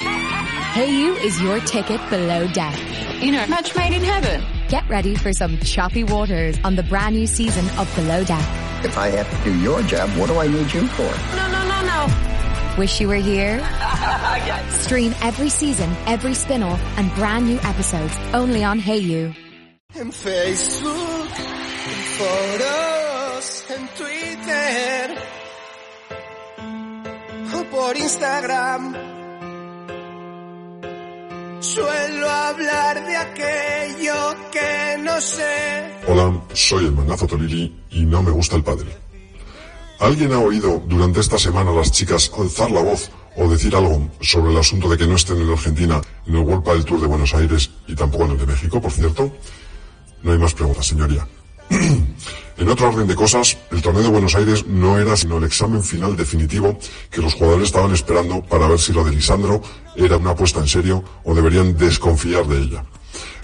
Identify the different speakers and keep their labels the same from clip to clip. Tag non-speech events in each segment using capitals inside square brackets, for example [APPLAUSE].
Speaker 1: Hey You is your ticket below deck.
Speaker 2: You know, match made in heaven.
Speaker 1: Get ready for some choppy waters on the brand new season of Below Deck.
Speaker 3: If I have to do your job, what do I need you for?
Speaker 2: No, no, no, no.
Speaker 1: Wish you were here? [LAUGHS] Stream every season, every spin-off, and brand new episodes only on Hey You.
Speaker 4: En Facebook, en foros, en Twitter o por Instagram. Suelo hablar de aquello que no sé.
Speaker 5: Hola, soy el mangazo Tolili y no me gusta el padre. ¿Alguien ha oído durante esta semana a las chicas alzar la voz o decir algo sobre el asunto de que no estén en Argentina en el World Padel Tour de Buenos Aires y tampoco en el de México, por cierto? No hay más preguntas, señoría. [CLEARS THROAT] en otro orden de cosas, el torneo de Buenos Aires no era sino el examen final definitivo que los jugadores estaban esperando para ver si lo de Lisandro era una apuesta en serio o deberían desconfiar de ella.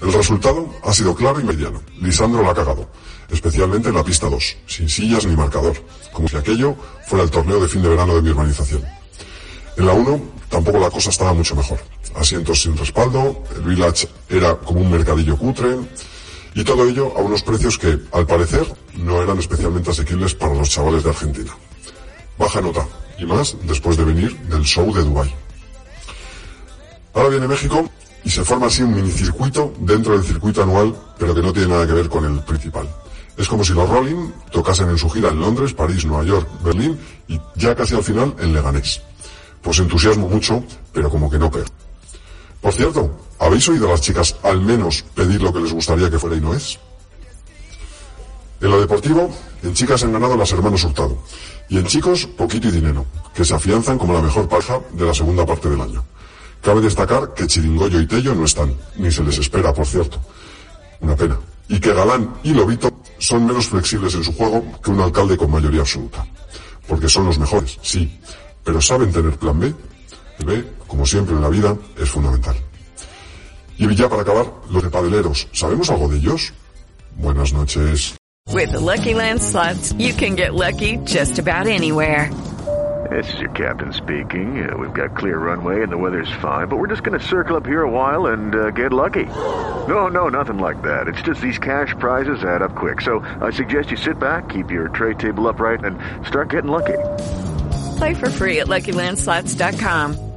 Speaker 5: El resultado ha sido claro y mediano. Lisandro la ha cagado, especialmente en la pista 2, sin sillas ni marcador, como si aquello fuera el torneo de fin de verano de mi urbanización. En la 1 tampoco la cosa estaba mucho mejor. Asientos sin respaldo, el village era como un mercadillo cutre, y todo ello a unos precios que, al parecer, no eran especialmente asequibles para los chavales de Argentina. Baja nota, y más después de venir del show de Dubai. Ahora viene México y se forma así un minicircuito dentro del circuito anual, pero que no tiene nada que ver con el principal. Es como si los Rolling tocasen en su gira en Londres, París, Nueva York, Berlín y ya casi al final en Leganés. Pues entusiasmo mucho, pero como que no pego. Por cierto, ¿habéis oído a las chicas al menos pedir lo que les gustaría que fuera y no es? En lo deportivo, en chicas han ganado las hermanos Hurtado. Y en chicos, poquito y dinero, que se afianzan como la mejor pareja de la segunda parte del año. Cabe destacar que Chiringoyo y Tello no están, ni se les espera, por cierto. Una pena. Y que Galán y Lobito son menos flexibles en su juego que un alcalde con mayoría absoluta. Porque son los mejores, sí, pero ¿saben tener plan B? El B, como siempre en la vida, es fundamental. Y ya para acabar, los de padeleros, ¿sabemos algo de ellos? Buenas noches.
Speaker 6: With the Lucky Land slots, you can get lucky just about anywhere.
Speaker 7: This is your captain speaking. Uh, we've got clear runway and the weather's fine, but we're just going to circle up here a while and uh, get lucky. No, no, nothing like that. It's just these cash prizes add up quick. So I suggest you sit back, keep your tray table upright, and start getting lucky.
Speaker 6: Play for free at LuckyLandSlots.com.